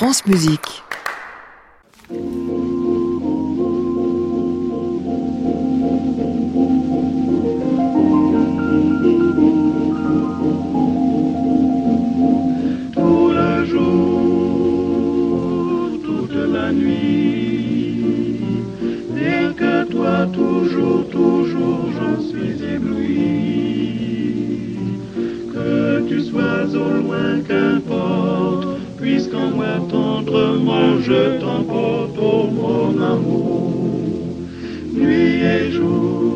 France Musique. tout le jour, toute la nuit. Rien que toi, toujours, toujours, j'en suis puisqu'en moi tendrement je t'emporte, oh mon amour, nuit et jour.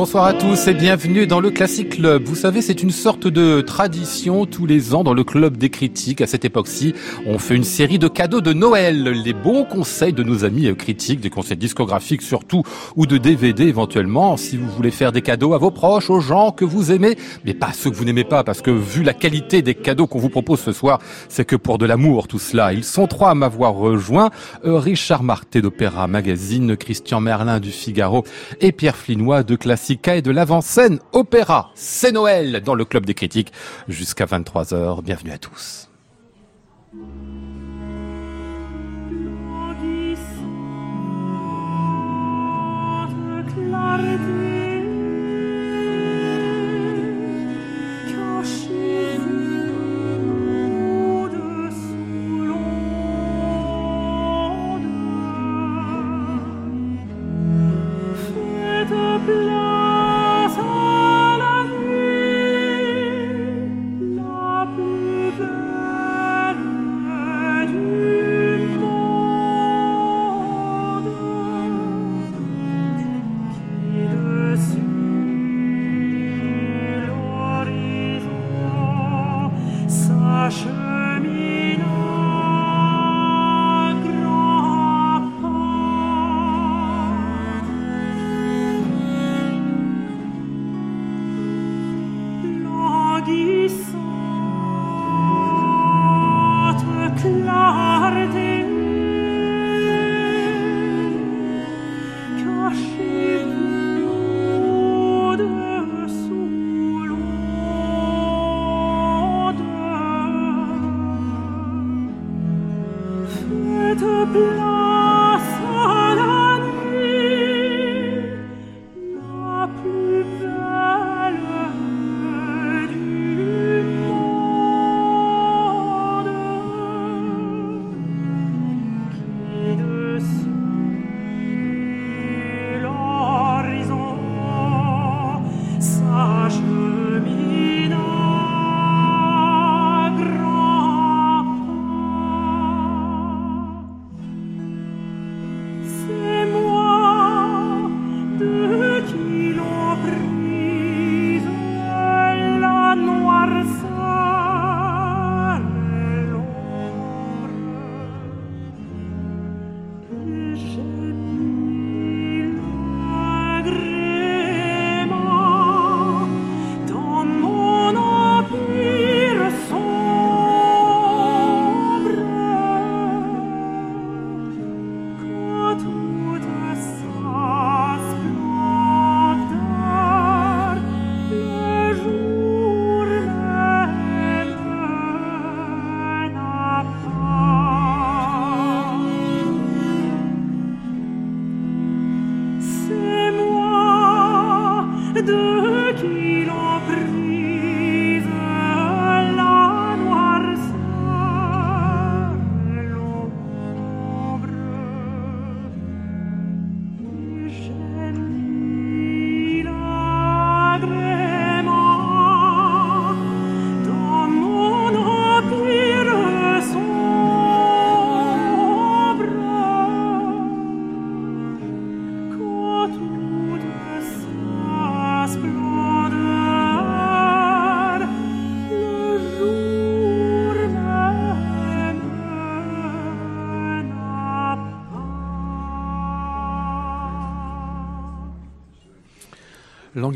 Bonsoir à tous et bienvenue dans le Classic Club. Vous savez, c'est une sorte de tradition tous les ans dans le Club des critiques. À cette époque-ci, on fait une série de cadeaux de Noël. Les bons conseils de nos amis critiques, des conseils discographiques surtout, ou de DVD éventuellement. Si vous voulez faire des cadeaux à vos proches, aux gens que vous aimez, mais pas ceux que vous n'aimez pas, parce que vu la qualité des cadeaux qu'on vous propose ce soir, c'est que pour de l'amour tout cela. Ils sont trois à m'avoir rejoint. Euh, Richard Marté d'Opéra Magazine, Christian Merlin du Figaro et Pierre Flinois de Et de l'avant-scène Opéra. C'est Noël dans le Club des critiques jusqu'à 23h. Bienvenue à tous.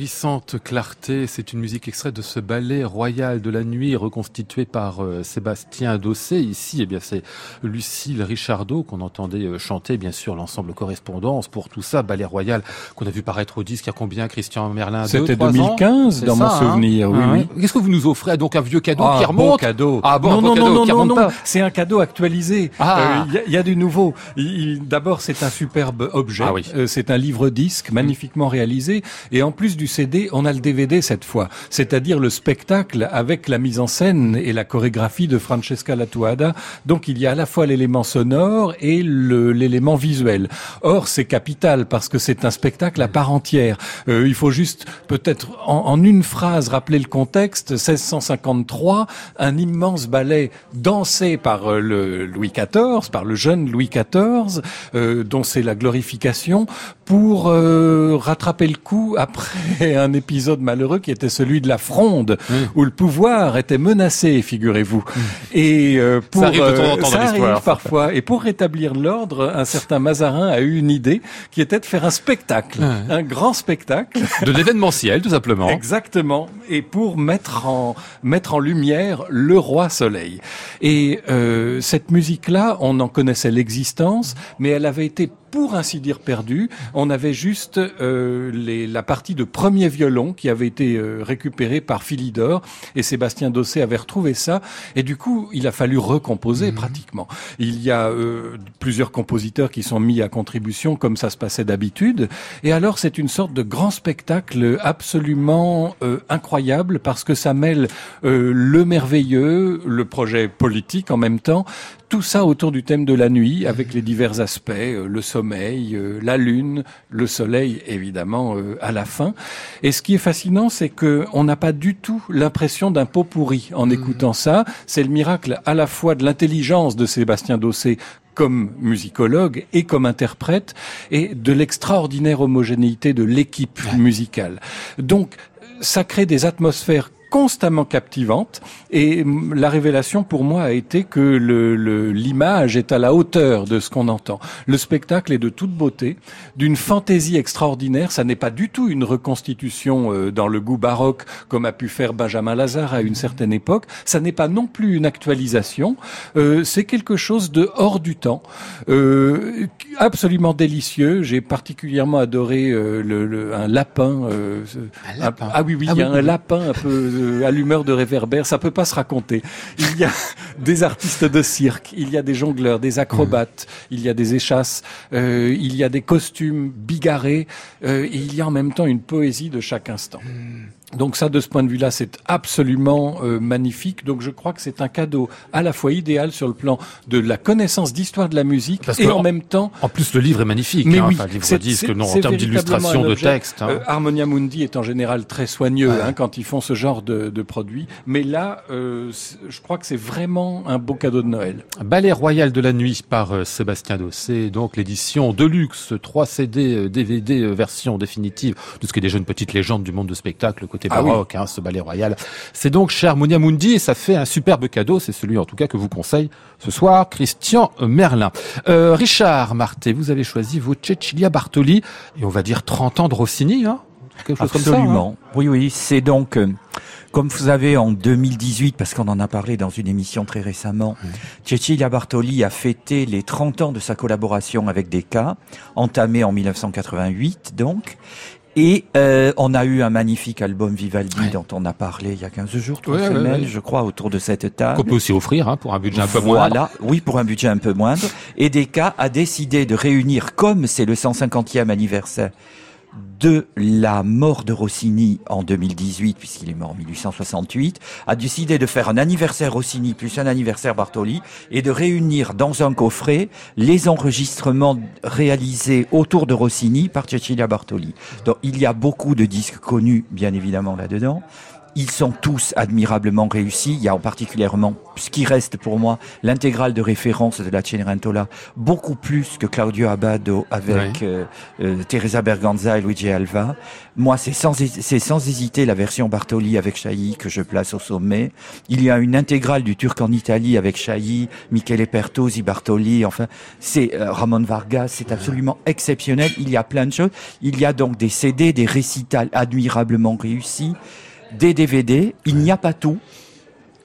Languissante clarté, c'est une musique extraite de ce ballet royal de la nuit reconstitué par euh, Sébastien Dossé. Ici, eh bien, c'est Lucille Richardot qu'on entendait euh, chanter, bien sûr, l'ensemble correspondance pour tout ça. Ballet royal qu'on a vu paraître au disque il y a combien, Christian Merlin? C'était Deux, trois ans? 2015 C'est dans ça, mon hein? souvenir, oui, Ah oui. Qu'est-ce que vous nous offrez? Donc un vieux cadeau Ah, qui remonte? bon cadeau. Ah bon, non, bon non, cadeau non, qui non, non, pas. c'est un cadeau actualisé. Ah. Euh, Il y, a- il y a du nouveau. Il- il- D'abord, c'est un superbe objet. Ah oui. Euh, c'est un livre-disque magnifiquement réalisé. Et en plus du On a le DVD cette fois. C'est-à-dire le spectacle avec la mise en scène et la chorégraphie de Francesca Latuada. Donc il y a à la fois l'élément sonore et l'élément visuel. Or, c'est capital parce que c'est un spectacle à part entière. Euh, il faut juste peut-être en, en une phrase rappeler le contexte. 1653, un immense ballet dansé par euh, le Louis XIV, par le jeune Louis XIV, euh, dont c'est la glorification, pour euh, rattraper le coup après un épisode malheureux qui était celui de la fronde, où le pouvoir était menacé, figurez-vous. Et euh, pour arrive de temps en temps dans ça arrive parfois. Et pour rétablir l'ordre, un certain Mazarin a eu une idée qui était de faire un spectacle, un grand spectacle. De l'événementiel, tout simplement. Exactement. Et pour mettre en mettre en lumière le roi Soleil. Et euh, cette musique-là, on en connaissait l'existence, mais elle avait été pour ainsi dire perdue. On avait juste euh, les, la partie de premier violon qui avait été euh, récupérée par Philidor et Sébastien Dossé avait retrouvé ça. Et du coup, il a fallu recomposer pratiquement. Il y a euh, plusieurs compositeurs qui sont mis à contribution comme ça se passait d'habitude. Et alors, c'est une sorte de grand spectacle absolument euh, incroyable parce que ça mêle euh, le merveilleux, le projet politique en même temps, tout ça autour du thème de la nuit avec les divers aspects, euh, le sommeil, euh, la lune, le soleil évidemment euh, à la fin. Et ce qui est fascinant, c'est que on n'a pas du tout l'impression d'un pot pourri en écoutant ça. C'est le miracle à la fois de l'intelligence de Sébastien Dossé comme musicologue et comme interprète et de l'extraordinaire homogénéité de l'équipe musicale. Donc ça crée des atmosphères constamment captivantes et la révélation pour moi a été que le- le- l'image est à la hauteur de ce qu'on entend. Le spectacle est de toute beauté, d'une fantaisie extraordinaire. Ça n'est pas du tout une reconstitution euh, dans le goût baroque comme a pu faire Benjamin Lazare à une certaine époque. Ça n'est pas non plus une actualisation. Euh, C'est quelque chose de hors du temps, euh, absolument délicieux. J'ai particulièrement adoré euh, le, le- un lapin. euh, Un lapin. ah oui, oui, Ah il y a oui, un oui. lapin un peu euh, allumeur de réverbère. Ça peut pas se raconter. Il y a des artistes de cirque, il y a des jongleurs, des acrobates, il y a des échasses, euh, il y a des costumes bigarrés, euh, et il y a en même temps une poésie de chaque instant. Donc ça, de ce point de vue-là, c'est absolument euh, magnifique. Donc je crois que c'est un cadeau à la fois idéal sur le plan de la connaissance d'histoire de la musique Parce et en en- même temps En plus, le livre est magnifique. mais hein, oui, enfin, le livre disque, non, en termes d'illustration, de texte. hein. Euh, Harmonia Mundi est en général très soigneux Ouais. hein, quand ils font ce genre de, de produits. Mais là, euh, je crois que c'est vraiment un beau cadeau de Noël. Ballet Royal de la Nuit par euh, Sébastien Dossé, donc l'édition Deluxe, 3 CD, DVD, version définitive de ce qui est déjà une petite légende du monde de spectacle côté Ah oui. baroque, hein, ce Ballet Royal. C'est donc cher Monia Mundi et ça fait un superbe cadeau, c'est celui en tout cas que vous conseille ce soir Christian Merlin. Euh, Richard Marté, vous avez choisi vos Cecilia Bartoli et on va dire 30 ans de Rossini, hein Quelque chose comme ça, hein Absolument. Oui, oui. C'est donc, euh, comme vous savez, en 2018, parce qu'on en a parlé dans une émission très récemment, Cecilia Bartoli a fêté les 30 ans de sa collaboration avec Decca, entamée en 1988, donc. Et euh, on a eu un magnifique album Vivaldi Ouais. dont on a parlé il y a 15 jours, trois Ouais, ouais, semaines, ouais. je crois, autour de cette table. Qu'on peut aussi offrir hein, pour un budget un peu moins. Voilà, oui, pour un budget un peu moindre. Et Decca a décidé de réunir, comme c'est le 150e anniversaire de la mort de Rossini en 2018, puisqu'il est mort en 1868, a décidé de faire un anniversaire Rossini plus un anniversaire Bartoli et de réunir dans un coffret les enregistrements réalisés autour de Rossini par Cecilia Bartoli. Donc il y a beaucoup de disques connus, bien évidemment, là-dedans. Ils sont tous admirablement réussis. Il y a en particulièrement, ce qui reste pour moi, l'intégrale de référence de la Cenerentola, beaucoup plus que Claudio Abbado avec euh, euh, Teresa Berganza et Luigi Alva. Moi, c'est sans, c'est sans hésiter la version Bartoli avec Chailly que je place au sommet. Il y a une intégrale du Turc en Italie avec Chailly, Michele Pertosi, Bartoli, enfin, c'est euh, Ramon Vargas, c'est absolument exceptionnel. Il y a plein de choses. Il y a donc des CD, des récitals admirablement réussis, des DVD. Il n'y a pas tout.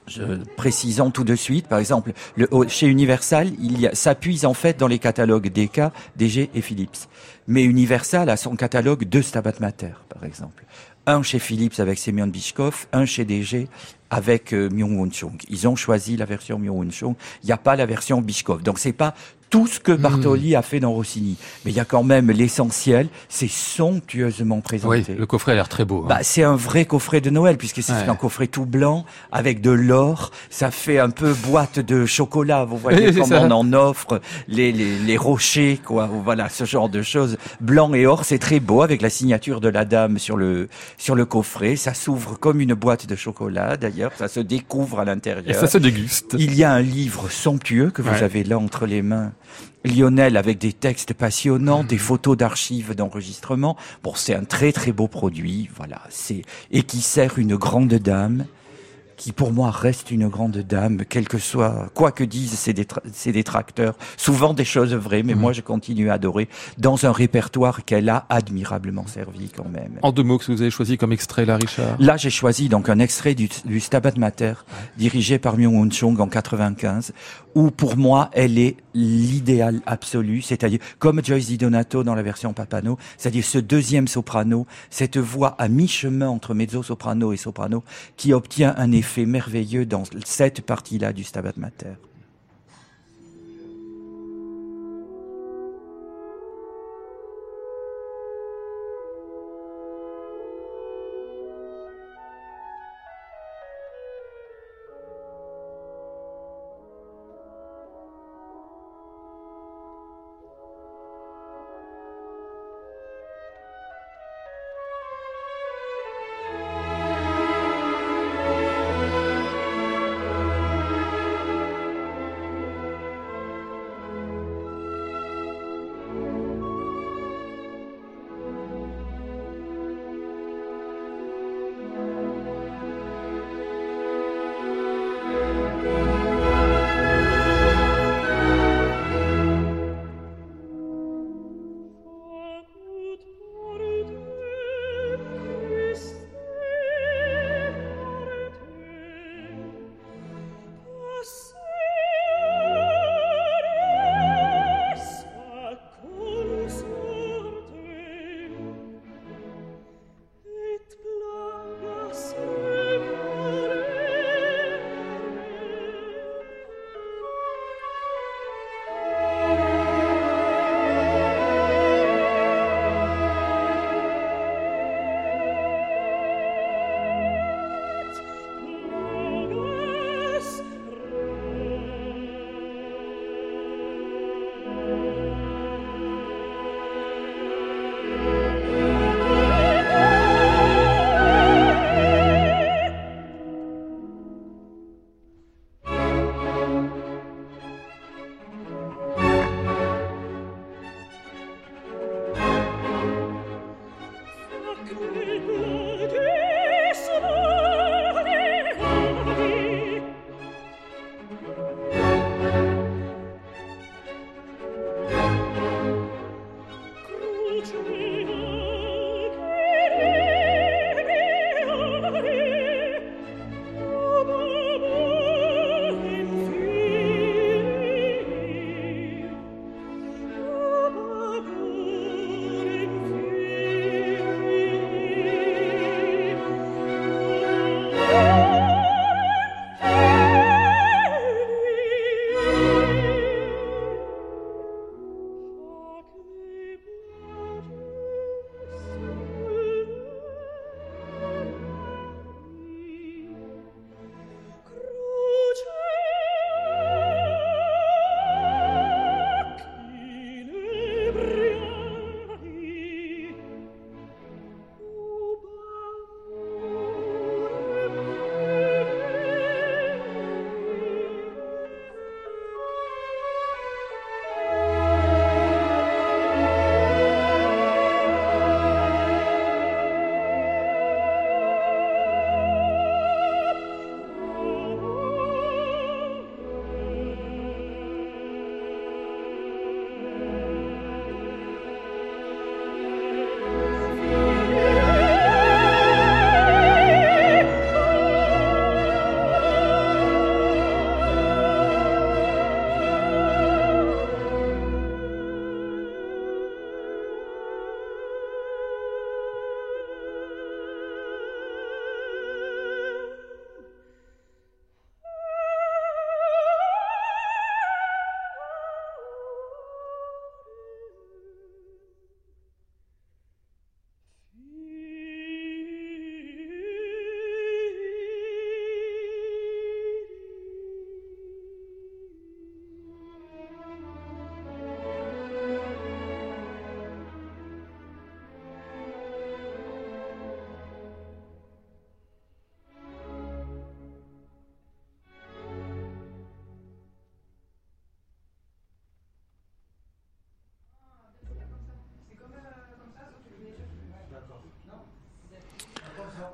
Je, précisons tout de suite, par exemple, le, chez Universal, il s'appuie en fait dans les catalogues DK, DG et Philips. Mais Universal a son catalogue de Stabat Mater, par exemple. Un chez Philips avec Semyon Bishkov, un chez DG avec euh, Myung-Won Chung. Ils ont choisi la version Myung-Won Chung. Il n'y a pas la version Bishkov. Donc c'est pas tout ce que Bartoli a fait dans Rossini. Mais il y a quand même l'essentiel. C'est somptueusement Oui, présenté. le coffret a l'air très beau. hein. Bah, c'est un vrai coffret de Noël puisque c'est Ouais. un coffret tout blanc avec de l'or. Ça fait un peu boîte de chocolat. Vous voyez Oui, comme on en offre les, les, les rochers, quoi. Voilà, ce genre de choses. Blanc et or, c'est très beau avec la signature de la dame sur le sur le coffret. Ça s'ouvre comme une boîte de chocolat. D'ailleurs, ça se découvre à Et l'intérieur. ça se déguste. Il y a un livre somptueux que vous Ouais. avez là entre les mains. Lionel avec des textes passionnants, Mhm. des photos d'archives d'enregistrement. Bon, c'est un très très beau produit, voilà. C'est et qui sert une grande dame, qui pour moi reste une grande dame, quel que soit quoi que disent ses, détra- ses détracteurs. Souvent des choses vraies, mais Mhm. moi je continue à adorer dans un répertoire qu'elle a admirablement servi quand même. En deux mots, que vous avez choisi comme extrait là, Richard? Là, j'ai choisi donc un extrait du, du Stabat Mater, dirigé par Myung-Won Chung en 95, où pour moi, elle est l'idéal absolu, c'est-à-dire comme Joyce Di Donato dans la version Papano, c'est-à-dire ce deuxième soprano, cette voix à mi-chemin entre mezzo-soprano et soprano, qui obtient un effet merveilleux dans cette partie-là du Stabat Mater.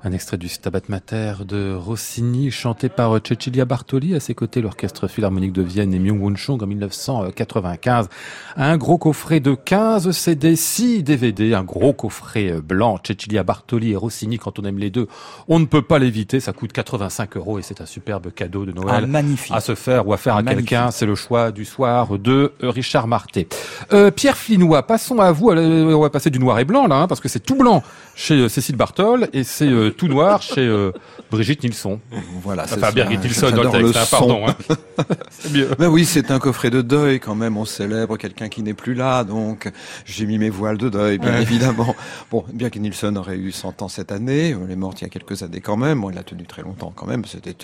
Un extrait du Stabat Mater de Rossini, chanté par Cecilia Bartoli, à ses côtés l'Orchestre Philharmonique de Vienne et Myung-Whun Chung en 1995. Un gros coffret de 15 CD, 6 DVD, un gros coffret blanc. Cecilia Bartoli et Rossini, quand on aime les deux, on ne peut pas l'éviter. Ça coûte 85 euros et c'est un superbe cadeau de Noël. Ah, magnifique. À se faire ou à faire à quelqu'un. C'est le choix du soir de euh, Richard Marté. Euh, Pierre Flinois, passons à vous. Euh, On va passer du noir et blanc là, hein, parce que c'est tout blanc chez euh, Cécile Bartol et c'est euh, tout noir chez euh, Brigitte Nilsson. Voilà, c'est Enfin. Birgit Nilsson dans le texte, hein, pardon. Hein. c'est mieux. Ben oui, c'est un coffret de deuil quand même. On célèbre quelqu'un qui n'est plus là, donc j'ai mis mes voiles de deuil, bien Ouais. évidemment. Bon, bien que Nilsson aurait eu 100 ans cette année, elle est morte il y a quelques années quand même. Bon, il a tenu très longtemps quand même. C'était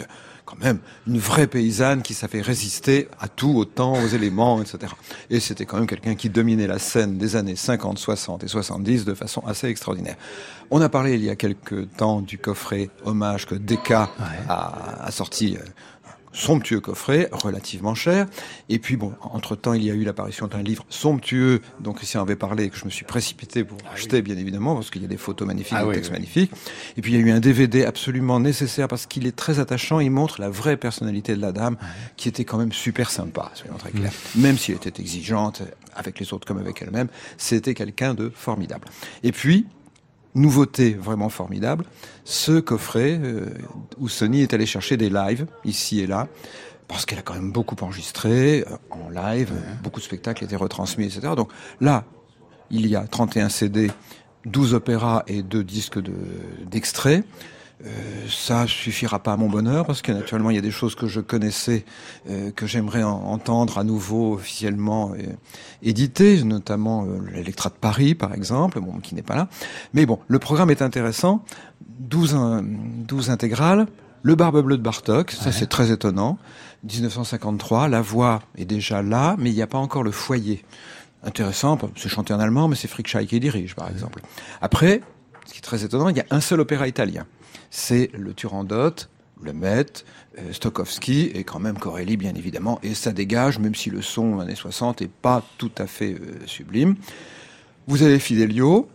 quand même une vraie paysanne qui savait résister à tout, au temps, aux éléments, etc. Et c'était quand même quelqu'un qui dominait la scène des années 50, 60 et 70 de façon assez extraordinaire. On a parlé il y a quelques temps du coffret hommage que Decca a, a sorti. Somptueux coffret, relativement cher. Et puis bon, entre-temps, il y a eu l'apparition d'un livre somptueux dont Christian avait parlé et que je me suis précipité pour acheter, bien évidemment, parce qu'il y a des photos magnifiques, Ah des oui, textes oui. magnifiques. Et puis il y a eu un DVD absolument nécessaire parce qu'il est très attachant. Il montre la vraie personnalité de la dame, qui était quand même super sympa, soyons très clairs. Même si elle était exigeante avec les autres comme avec elle-même, c'était quelqu'un de formidable. Et puis, nouveauté vraiment formidable, ce coffret euh, où Sony est allé chercher des lives ici et là, parce qu'elle a quand même beaucoup enregistré euh, en live, beaucoup de spectacles étaient retransmis, etc. Donc là, il y a 31 CD, 12 opéras et 2 disques de- d'extraits. Euh, ça suffira pas à mon bonheur parce que naturellement il y a des choses que je connaissais euh, que j'aimerais en- entendre à nouveau officiellement euh, éditées, notamment euh, l'Electra de Paris par exemple, bon qui n'est pas là. Mais bon, le programme est intéressant. 12, in- 12 intégrales, le Barbe Bleue de Bartok, ça c'est très étonnant. 1953, la voix est déjà là, mais il n'y a pas encore le foyer. Intéressant, c'est chanté en allemand, mais c'est Frick Schei qui dirige, par exemple. Après, ce qui est très étonnant, il y a un seul opéra italien. C'est le Turandot, le Met, euh, Stokowski et quand même Corelli, bien évidemment. Et ça dégage, même si le son années 60 est pas tout à fait euh, sublime. Vous avez Fidelio,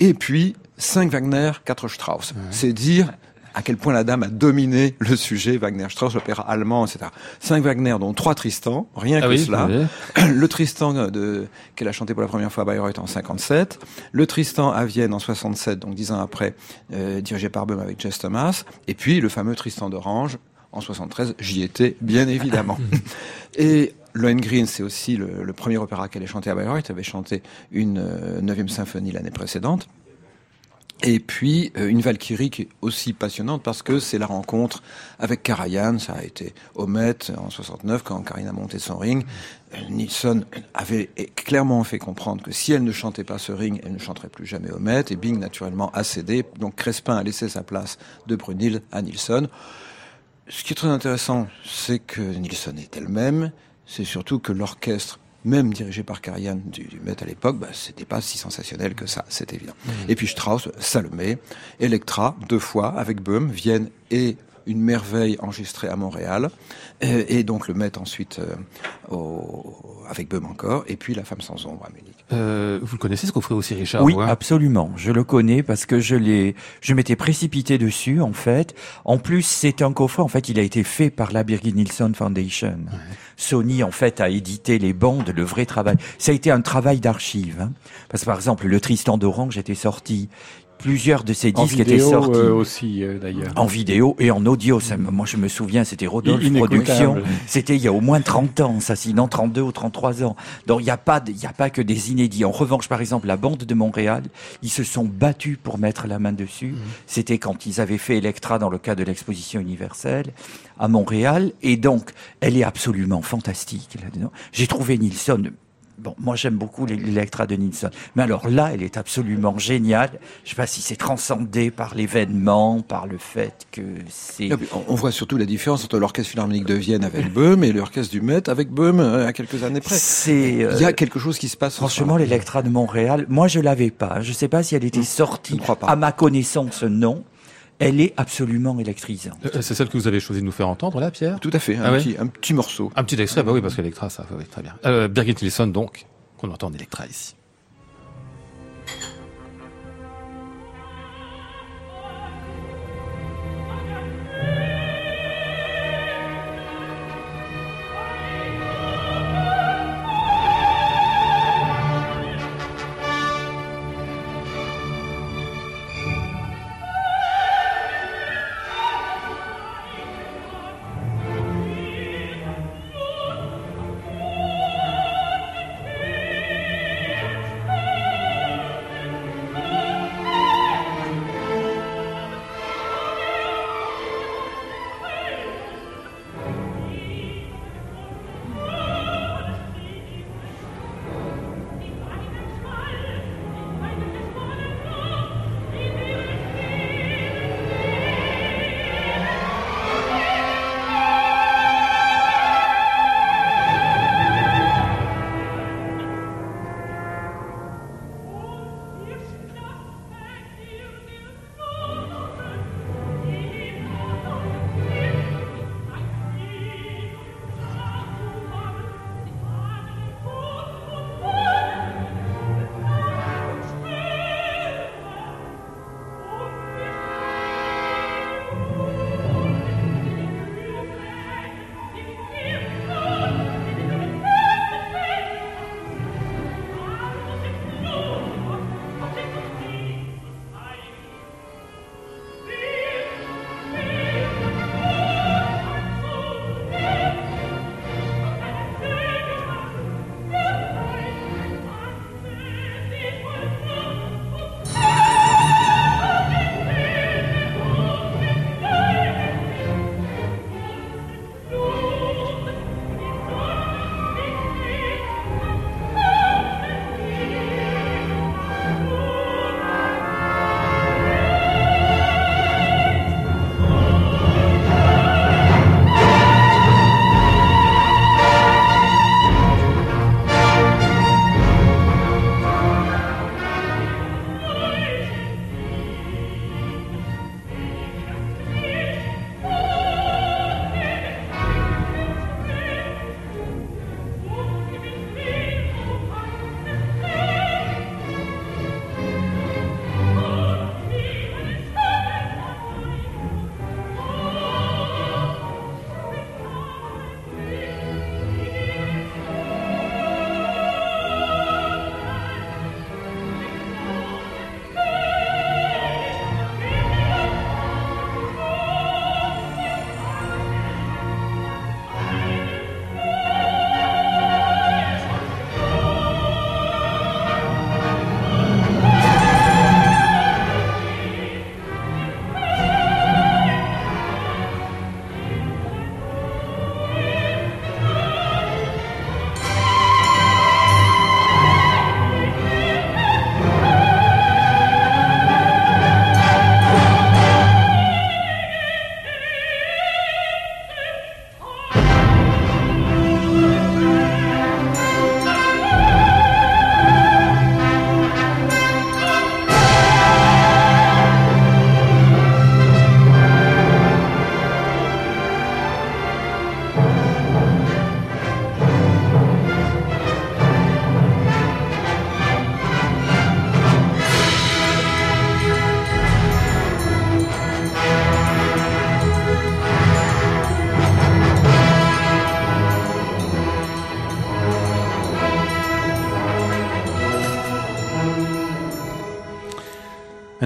et puis 5 Wagner, 4 Strauss. C'est dire à quel point la dame a dominé le sujet Wagner, Strauss, l'opéra allemand, etc. 5 Wagner, dont 3 Tristan, rien Ah que oui, cela. oui. Le Tristan de, qu'elle a chanté pour la première fois à Bayreuth en 57. Le Tristan à Vienne en 67, donc dix ans après, euh, dirigé par Böhm avec Jess Thomas. Et puis le fameux Tristan d'Orange en 73. J'y étais, bien évidemment. Et Lohengrin, c'est aussi le, le premier opéra qu'elle ait chanté à Bayreuth. Elle avait chanté une euh, neuvième symphonie l'année précédente. Et puis euh, une Valkyrie qui est aussi passionnante parce que c'est la rencontre avec Karajan. Ça a été au en 69 quand Karine a monté son ring. Euh, Nilsson avait clairement fait comprendre que si elle ne chantait pas ce ring, elle ne chanterait plus jamais au. Et Bing naturellement a cédé. Donc Crespin a laissé sa place de Brunil à Nilsson. Ce qui est très intéressant, c'est que Nilsson est elle-même. C'est surtout que l'orchestre, même dirigé par Karajan du, du Met à l'époque, bah, c'était pas si sensationnel que ça, c'est évident. Et puis Strauss, Salomé, Electra, deux fois, avec Böhm, Vienne et une merveille enregistrée à Montréal. Euh, et donc le Met ensuite euh, au- avec Böhm encore. Et puis La femme sans ombre à Munich. Euh, vous le connaissez ce coffret aussi, Richard Oui, absolument. Je le connais parce que je l'ai, je m'étais précipité dessus en fait. En plus, c'est un coffret. En fait, il a été fait par la Birgit Nilsson Foundation. Sony en fait a édité les bandes, le vrai travail. Ça a été un travail d'archive. hein. Parce que par exemple, le Tristan d'Orange était sorti. Plusieurs de ces En disques étaient vidéo sortis. euh, aussi, euh, d'ailleurs. En vidéo et en audio. Ça, moi, je me souviens, c'était Rodolphe. Productions. C'était il y a au moins 30 ans, ça, sinon 32 ou 33 ans. Donc, il n'y a pas, il a pas que des inédits. En revanche, par exemple, la bande de Montréal, ils se sont battus pour mettre la main dessus. C'était quand ils avaient fait Electra dans le cadre de l'exposition universelle à Montréal. Et donc, elle est absolument fantastique là-dedans. J'ai trouvé Nilsson Bon, moi j'aime beaucoup l'Electra de Nilsson, mais alors là, elle est absolument géniale. Je sais pas si c'est transcendé par l'événement, par le fait que c'est. On- voit surtout la différence entre l'orchestre philharmonique de Vienne avec Böhm et l'orchestre du Met avec Böhm euh, à quelques années près. C'est. euh, Il y a quelque chose qui se passe. Franchement, l'Electra de Montréal, moi je l'avais pas. Je sais pas si elle était sortie. je ne crois pas. À ma connaissance, non. Elle est absolument électrisante. Euh, C'est celle que vous avez choisi de nous faire entendre là, Pierre? Tout à fait, un, Ah ouais un petit morceau. Un petit extrait, bah oui, parce qu'Electra, ça, oui, très bien. Euh, Birgit Nilsson, donc, qu'on entend en Electra ici.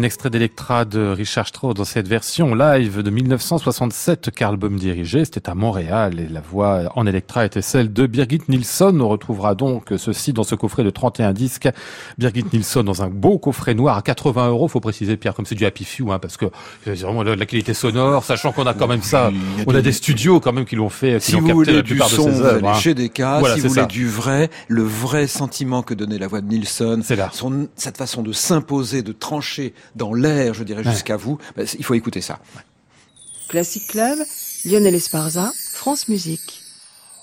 Extrait d'Electra de Richard Strauss dans cette version live de 1967 qu'album dirigé. C'était à Montréal et la voix en Electra était celle de Birgit Nilsson. On retrouvera donc ceci dans ce coffret de 31 disques. Birgit Nilsson dans un beau coffret noir à 80 euros. Faut préciser, Pierre, comme c'est du Happy Few, hein, parce que c'est vraiment de la qualité sonore, sachant qu'on a quand même ça. On a des- des studios quand même qui l'ont fait, qui Si vous capté voulez la du de son, ses vous œuvres. allez hein. chez Descartes. Voilà, si vous voulez ça. du vrai, le vrai sentiment que donnait la voix de Nilsson, C'est là. son, cette façon de s'imposer, de trancher dans l'air, je dirais, Ouais. jusqu'à vous, ben, il faut écouter ça. Classic Club, Lionel Esparza, France Musique.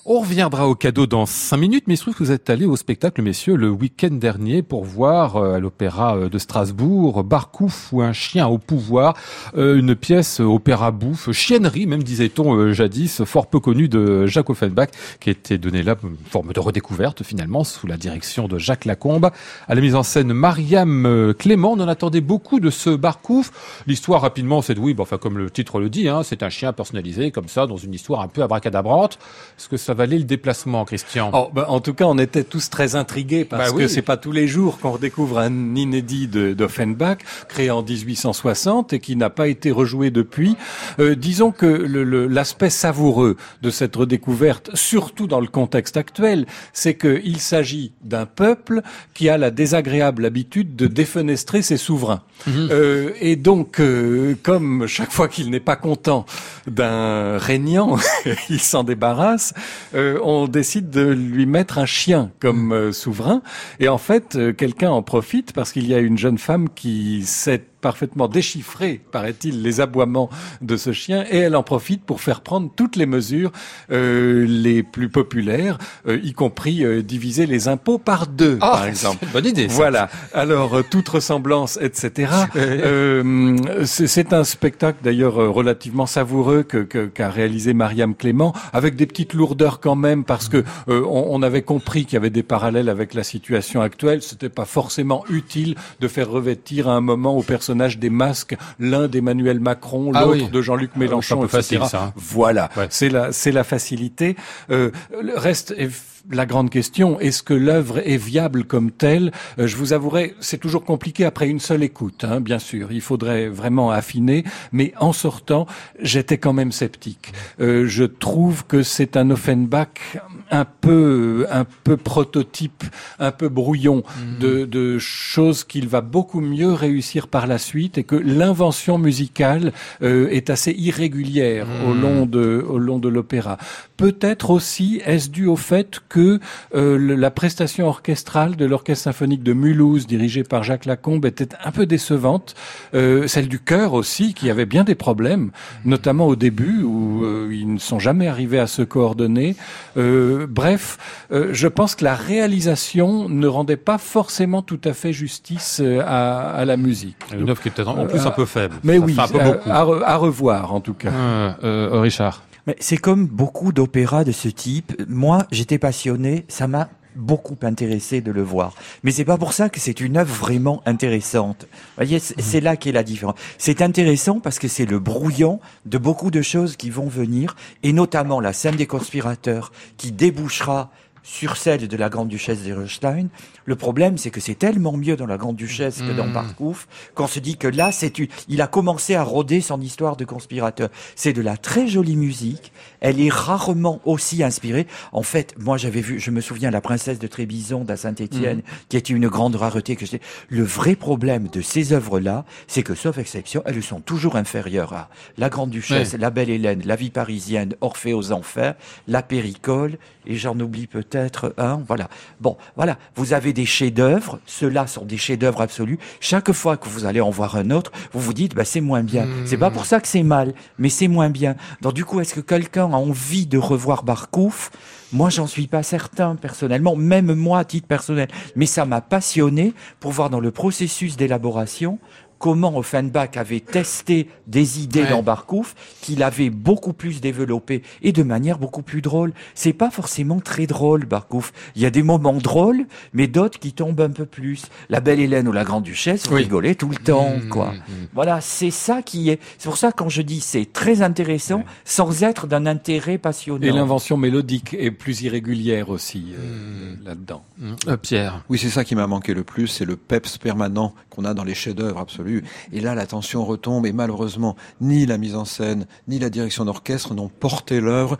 On reviendra au cadeau dans cinq minutes, mais il se trouve que vous êtes allés au spectacle, messieurs, le week-end dernier pour voir euh, à l'opéra euh, de Strasbourg, Barcouf ou un chien au pouvoir, euh, une pièce euh, opéra bouffe, chiennerie même disait-on euh, jadis, fort peu connue de Jacques Offenbach, qui était donnée là, une forme de redécouverte finalement, sous la direction de Jacques Lacombe. À la mise en scène, Mariam euh, Clément, on en attendait beaucoup de ce Barcouf. L'histoire rapidement, c'est de oui, bon, enfin comme le titre le dit, hein, c'est un chien personnalisé comme ça, dans une histoire un peu abracadabrante. Est-ce que ça valait le déplacement, Christian Oh, ben, en tout cas, on était tous très intrigués parce Bah oui. que c'est pas tous les jours qu'on redécouvre un inédit d'Offenbach créé en 1860 et qui n'a pas été rejoué depuis. Euh, disons que le- le- l'aspect savoureux de cette redécouverte, surtout dans le contexte actuel, c'est qu'il s'agit d'un peuple qui a la désagréable habitude de défenestrer ses souverains. Euh, et donc, euh, comme chaque fois qu'il n'est pas content d'un régnant, il s'en débarrasse, euh, on décide de lui mettre un chien comme euh, souverain. Et en fait, euh, quelqu'un en profite parce qu'il y a une jeune femme qui sait parfaitement déchiffrer, paraît-il, les aboiements de ce chien, et elle en profite pour faire prendre toutes les mesures euh, les plus populaires, euh, y compris euh, diviser les impôts par deux, Ah, par exemple. bonne idée. ça. Voilà. Alors, euh, toute ressemblance, etc. Euh, c'est un spectacle d'ailleurs euh, relativement savoureux que que- qu'a réalisé Mariam Clément, avec des petites lourdeurs quand même, parce que euh, on, on avait compris qu'il y avait des parallèles avec la situation actuelle. C'était pas forcément utile de faire revêtir à un moment au des masques, l'un d'Emmanuel Macron, Ah l'autre oui. de Jean-Luc Mélenchon, peu etc. facile, ça, hein. Voilà. Ouais. C'est la c'est la facilité. Euh, le reste est la grande question, est-ce que l'œuvre est viable comme telle? Euh, Je vous avouerai, c'est toujours compliqué après une seule écoute, hein, bien sûr. Il faudrait vraiment affiner, mais en sortant, j'étais quand même sceptique. Euh, je trouve que c'est un Offenbach un peu, un peu prototype, un peu brouillon de, de choses qu'il va beaucoup mieux réussir par la suite et que l'invention musicale euh, est assez irrégulière au long de, au long de l'opéra. Peut-être aussi est-ce dû au fait que euh, le- la prestation orchestrale de l'orchestre symphonique de Mulhouse, dirigée par Jacques Lacombe, était un peu décevante. Euh, celle du chœur aussi, qui avait bien des problèmes, notamment au début où euh, ils ne sont jamais arrivés à se coordonner. Euh, bref, euh, je pense que la réalisation ne rendait pas forcément tout à fait justice euh, à, à la musique. Une œuvre qui est peut-être en plus un peu faible. Mais Ça oui, un peu euh, à, re- à revoir en tout cas. Euh, euh, Richard. Mais c'est comme beaucoup d'opéras de ce type. Moi, j'étais passionné, ça m'a beaucoup intéressé de le voir. Mais c'est pas pour ça que c'est une œuvre vraiment intéressante. Vous voyez, c'est c'est là qu'est la différence. C'est intéressant parce que c'est le brouillon de beaucoup de choses qui vont venir, et notamment la scène des conspirateurs qui débouchera sur celle de la grande-duchesse d'Erstein. Le problème, c'est que c'est tellement mieux dans la grande-duchesse que dans Barcouf qu'on se dit que là, c'est une... il a commencé à rôder son histoire de conspirateur. C'est de la très jolie musique. Elle est rarement aussi inspirée. En fait, moi, j'avais vu, je me souviens, la princesse de Trébizon à Saint-Étienne, qui était une grande rareté que j'ai. Le vrai problème de ces œuvres-là, c'est que, sauf exception, elles sont toujours inférieures à la grande-duchesse, Ouais. la belle Hélène, la vie parisienne, Orphée aux enfers, la péricole, et j'en oublie peut-être un, voilà. Bon, voilà, vous avez des chefs-d'œuvre, ceux-là sont des chefs-d'œuvre absolus. Chaque fois que vous allez en voir un autre, vous vous dites, bah, c'est moins bien. C'est pas pour ça que c'est mal, mais c'est moins bien. Donc, du coup, est-ce que quelqu'un envie de revoir Barcouf? Moi, j'en suis pas certain, personnellement, même moi, à titre personnel. Mais ça m'a passionné pour voir dans le processus d'élaboration comment Offenbach avait testé des idées Ouais. dans Barcouf, qu'il avait beaucoup plus développé et de manière beaucoup plus drôle. C'est pas forcément très drôle, Barcouf. Il y a des moments drôles, mais d'autres qui tombent un peu plus. La belle Hélène ou la grande duchesse, vous Oui. rigolez tout le temps, Mmh, quoi. mmh, mmh. Voilà, c'est ça qui est. C'est pour ça que quand je dis c'est très intéressant, sans être d'un intérêt passionnant. Et l'invention mélodique est plus irrégulière aussi euh, là-dedans. Euh, Pierre. Oui, c'est ça qui m'a manqué le plus, c'est le peps permanent qu'on a dans les chefs-d'œuvre absolus. Et là, la tension retombe et malheureusement, ni la mise en scène, ni la direction d'orchestre n'ont porté l'œuvre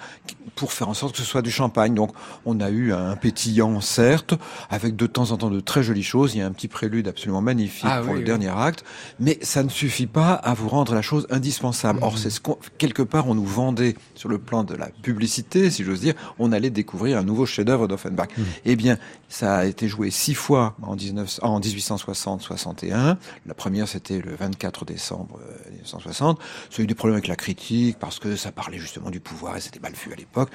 pour faire en sorte que ce soit du champagne. Donc, on a eu un pétillant, certes, avec de temps en temps de très jolies choses. Il y a un petit prélude absolument magnifique Ah pour oui, le oui. dernier acte, mais ça ne suffit pas à vous rendre la chose indispensable. Mhm. Or, c'est ce qu'on, quelque part, on nous vendait sur le plan de la publicité, si j'ose dire, on allait découvrir un nouveau chef-d'œuvre d'Offenbach. Mhm. Eh bien, ça a été joué six fois en, 19, en 1860-61. La première, c'était le 24 décembre euh, 1960. Ça a eu des problèmes avec la critique parce que ça parlait justement du pouvoir et c'était mal vu à l'époque.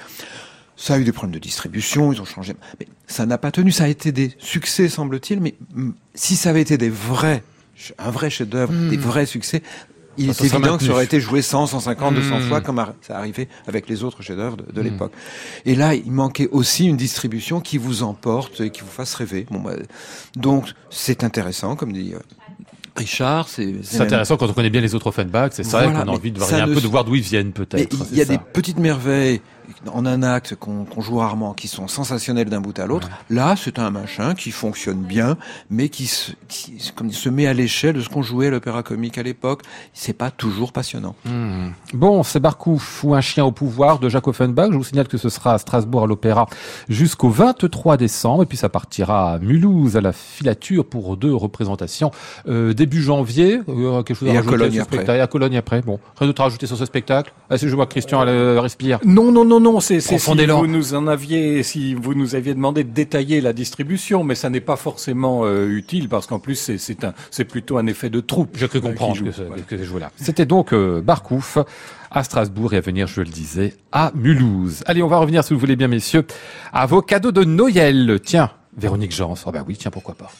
Ça a eu des problèmes de distribution, ils ont changé. Mais ça n'a pas tenu, ça a été des succès, semble-t-il. Mais mm, si ça avait été des vrais, un vrai chef-d'œuvre, des vrais succès, il Ça, est évident que ça aurait été joué 100, 150, 200 Mm. fois, comme ça arrivait avec les autres chefs-d'œuvre de, de l'époque. Et là, il manquait aussi une distribution qui vous emporte et qui vous fasse rêver. Bon, bah, donc, c'est intéressant, comme dit euh, Richard. C'est C'est même- intéressant quand on connaît bien les autres Offenbach, c'est ça, Voilà, qu'on a envie de un ne peu, de voir d'où ils viennent peut-être. il y a des petites merveilles en un acte qu'on joue rarement, qui sont sensationnelles d'un bout à l'autre. Là, c'est un machin qui fonctionne bien, mais qui se, qui, comme, se met à l'échelle de ce qu'on jouait à l'opéra comique à l'époque. C'est pas toujours passionnant. Hmm. Bon, c'est Barcouf ou un chien au pouvoir de Jacques Offenbach. Je vous signale que ce sera à Strasbourg à l'Opéra jusqu'au 23 décembre. Et puis ça partira à Mulhouse à la filature pour deux représentations euh, début janvier. Euh, quelque chose Et à Cologne après. Et à Cologne après. Bon, rien d'autre à rajouter sur ce spectacle? Ah, si je vois Christian elle, respire. Non, non, non, non, c'est c'est si vous nous en aviez, si vous nous aviez demandé de détailler la distribution, mais ça n'est pas forcément euh, utile parce qu'en plus c'est un, c'est plutôt un effet de troupe. J'ai cru euh, comprendre joue. que, ce- Voilà. que là. C'était donc euh, Barcouf à Strasbourg et à venir, je le disais, à Mulhouse. Allez, on va revenir, si vous voulez bien, messieurs, à vos cadeaux de Noël. Tiens, Véronique Jans. Oh bah oui, tiens, pourquoi pas.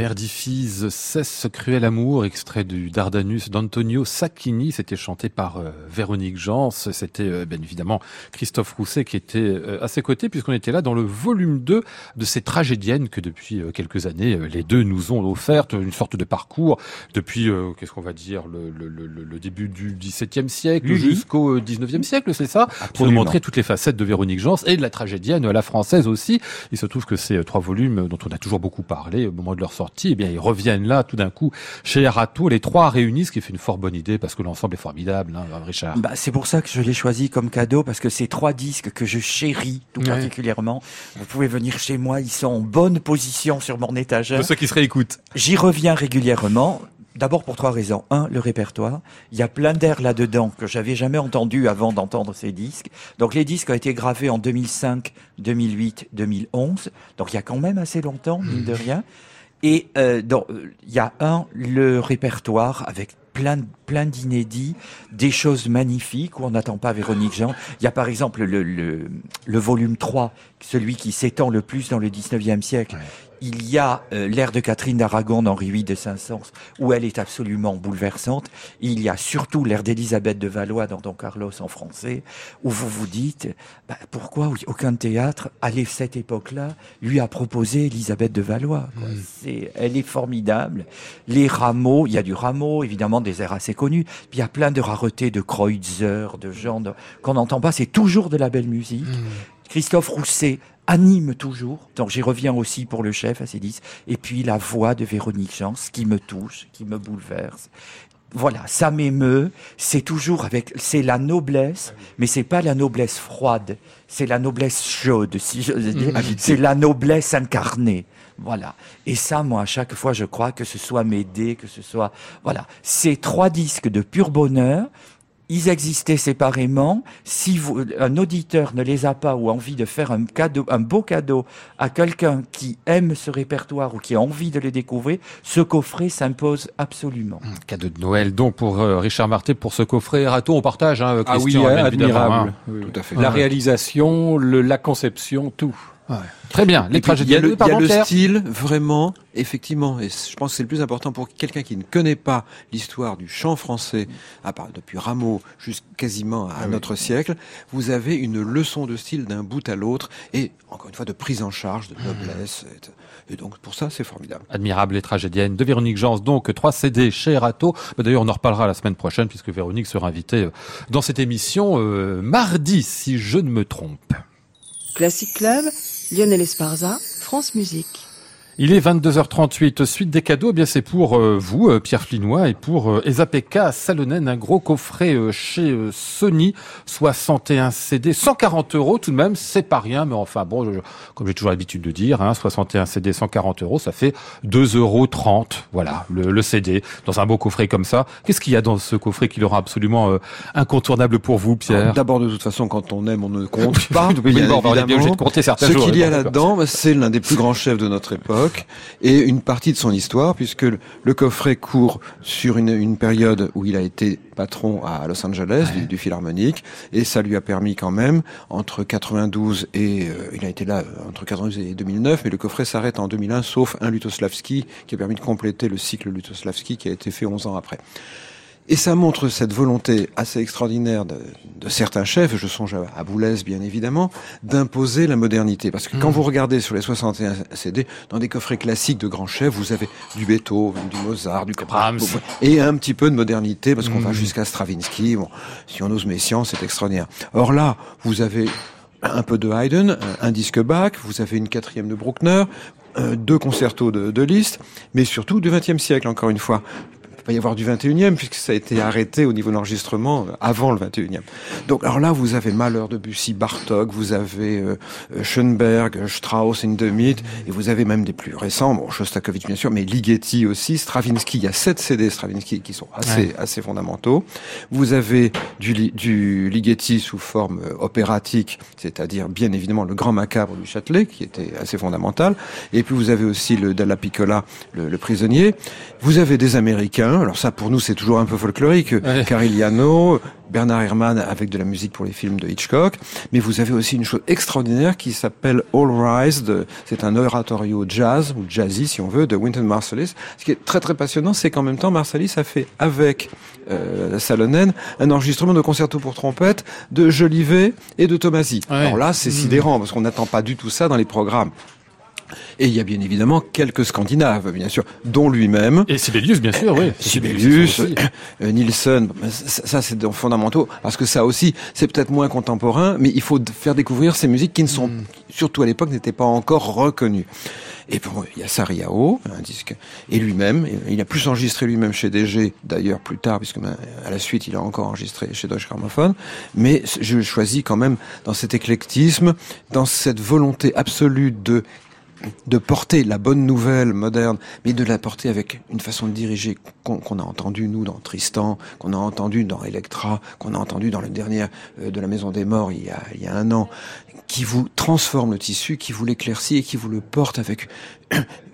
L'air diffuse Cesse ce cruel amour, extrait du Dardanus d'Antonio Sacchini. C'était chanté par euh, Véronique Jans. C'était euh, bien évidemment Christophe Rousset qui était euh, à ses côtés puisqu'on était là dans le volume 2 de ces tragédiennes que depuis quelques années les deux nous ont offertes. Une sorte de parcours depuis, qu'est-ce qu'on va dire, le, le- le- le début du XVIIe siècle jusqu'au XIXe siècle, c'est ça? Pour nous Absolument. montrer toutes les facettes de Véronique Jans et de la tragédienne à la française aussi. Il se trouve que ces trois volumes dont on a toujours beaucoup parlé au moment de leur sortie, eh bien, ils reviennent là tout d'un coup chez Arato, les trois réunis, ce qui fait une fort bonne idée parce que l'ensemble est formidable, hein, Richard. Bah, c'est pour ça que je l'ai choisi comme cadeau parce que c'est trois disques que je chéris tout Ouais. particulièrement. Vous pouvez venir chez moi, ils sont en bonne position sur mon étagère. De ceux qui se réécoutent. J'y reviens régulièrement. D'abord pour trois raisons. Un, le répertoire. Il y a plein d'air là-dedans que j'avais jamais entendu avant d'entendre ces disques. Donc les disques ont été gravés en 2005, 2008, 2011. Donc il y a quand même assez longtemps, mine de rien. Et euh, il y a un, le répertoire avec plein, plein d'inédits, des choses magnifiques où on n'attend pas Véronique Jean. Il y a par exemple le, le, le volume 3, celui qui s'étend le plus dans le 19e siècle. Il y a euh, l'ère de Catherine d'Aragon d'Henri VIII de Saint-Saëns, où elle est absolument bouleversante. Il y a surtout l'ère d'Élisabeth de Valois dans Don Carlos en français, où vous vous dites, bah, pourquoi aucun théâtre, à cette époque-là, lui a proposé Élisabeth de Valois quoi. C'est, Elle est formidable. Les rameaux, il y a du rameau, évidemment, des airs assez connus. Puis il y a plein de raretés de Kreutzer, de gens de- qu'on n'entend pas. C'est toujours de la belle musique. Christophe Rousset anime toujours. Donc j'y reviens aussi pour le chef à ces 10. Et puis la voix de Véronique Jans qui me touche, qui me bouleverse. Voilà, ça m'émeut. C'est toujours avec, c'est la noblesse, mais c'est pas la noblesse froide. C'est la noblesse chaude, si je dire. C'est la noblesse incarnée. Voilà. Et ça, moi, à chaque fois, je crois que ce soit Médée, que ce soit, voilà. Ces trois disques de pur bonheur, ils existaient séparément. Si vous, un auditeur ne les a pas ou a envie de faire un cadeau, un beau cadeau à quelqu'un qui aime ce répertoire ou qui a envie de le découvrir, ce coffret s'impose absolument. Cadeau de Noël donc pour euh, Richard Marté pour ce coffret Arato. On partage, hein, Ah oui, Christian, évidemment, admirable. hein. Oui, oui. Tout à fait. La réalisation, le, la conception, tout. Très bien. Les puis, il y a tragédiennes. le, y a style, vraiment, effectivement, et je pense que c'est le plus important pour quelqu'un qui ne connaît pas l'histoire du chant français, à part depuis Rameau jusqu'à quasiment à notre siècle, vous avez une leçon de style d'un bout à l'autre, et encore une fois de prise en charge, de noblesse, et, et donc pour ça c'est formidable. Admirable les tragédiennes de Véronique Jans, donc trois CD chez Rato. Bah, D'ailleurs, on en reparlera la semaine prochaine puisque Véronique sera invitée euh, dans cette émission euh, mardi, si je ne me trompe. Classic Club, Lionel Esparza, France Musique. Il est 22h38. Suite des cadeaux, eh bien c'est pour euh, vous, euh, Pierre Flinois, et pour euh, Ezapeka Salonen, un gros coffret euh, chez euh, Sony, 61 CD, 140 euros. Tout de même, c'est pas rien, mais enfin bon, je- comme j'ai toujours l'habitude de dire, hein, 61 CD, 140 euros, ça fait 2,30 euros, voilà, le, le CD, dans un beau coffret comme ça. Qu'est-ce qu'il y a dans ce coffret qui le rend absolument euh, incontournable pour vous, Pierre? D'abord de toute façon quand on aime on ne compte pas, Oui, bien on est bien obligé de compter certains Ce qu'il y a là-dedans, bah, c'est l'un des plus grands chefs de notre époque et une partie de son histoire, puisque le, coffret court sur une, une période où il a été patron à Los Angeles du, du Philharmonique, et ça lui a permis quand même, entre 92 et... euh, il a été là euh, entre 92 et 2009, mais le coffret s'arrête en 2001, sauf un Lutoslavski, qui a permis de compléter le cycle Lutoslavski qui a été fait 11 ans après. Et ça montre cette volonté assez extraordinaire de, de certains chefs, je songe à, à Boulez bien évidemment, d'imposer la modernité. Parce que quand vous regardez sur les 61 CD, dans des coffrets classiques de grands chefs, vous avez du Beethoven, du Mozart, du Brahms. et un petit peu de modernité, parce qu'on va jusqu'à Stravinsky. Bon, si on ose Messiaen, c'est extraordinaire. Or là, vous avez un peu de Haydn, un- un disque Bach, vous avez une quatrième de Bruckner, euh, deux concertos de, de Liszt, mais surtout du XXe siècle, encore une fois. Pas y avoir du 21e puisque ça a été arrêté au niveau de l'enregistrement avant le 21e. Donc alors là vous avez Mahler, Debussy, Bartok, vous avez euh, Schoenberg, Strauss, Hindemith et vous avez même des plus récents, bon Shostakovich bien sûr, mais Ligeti aussi, Stravinsky, il y a sept CD Stravinsky qui sont assez assez fondamentaux. Vous avez du, Li- du Ligeti sous forme euh, opératique, c'est-à-dire bien évidemment le Grand Macabre du Châtelet qui était assez fondamental et puis vous avez aussi le Dalla Piccola, le, le prisonnier. Vous avez des Américains Hein, alors ça, pour nous, c'est toujours un peu folklorique. Ouais. Carigliano, Bernard Herrmann avec de la musique pour les films de Hitchcock. Mais vous avez aussi une chose extraordinaire qui s'appelle All Rise. C'est un oratorio jazz, ou jazzy si on veut, de Wynton Marsalis. Ce qui est très très passionnant, c'est qu'en même temps, Marsalis a fait avec euh, Salonen un enregistrement de concerto pour trompette de Jolivet et de Tomasi. Ouais. Alors là, c'est sidérant, parce qu'on n'attend pas du tout ça dans les programmes. Et il y a bien évidemment quelques Scandinaves, bien sûr, dont lui-même. Et Sibelius, bien sûr, oui. Sibelius, euh, Nielsen, ça, ça, c'est des fondamentaux parce que ça aussi c'est peut-être moins contemporain, mais il faut faire découvrir ces musiques qui ne sont, Mm. surtout à l'époque, n'étaient pas encore reconnues. Et bon, il y a Sariao, un disque, et lui-même, il a plus enregistré lui-même chez DG, d'ailleurs plus tard, puisque ben, à la suite il a encore enregistré chez Deutsche Grammophon, mais je choisis quand même dans cet éclectisme, dans cette volonté absolue de de porter la bonne nouvelle moderne, mais de la porter avec une façon de diriger qu'on a entendu nous dans Tristan, qu'on a entendu dans Electra, qu'on a entendu dans le dernier euh, de la Maison des Morts il y a, il y a un an, qui vous transforme le tissu, qui vous l'éclaircit et qui vous le porte avec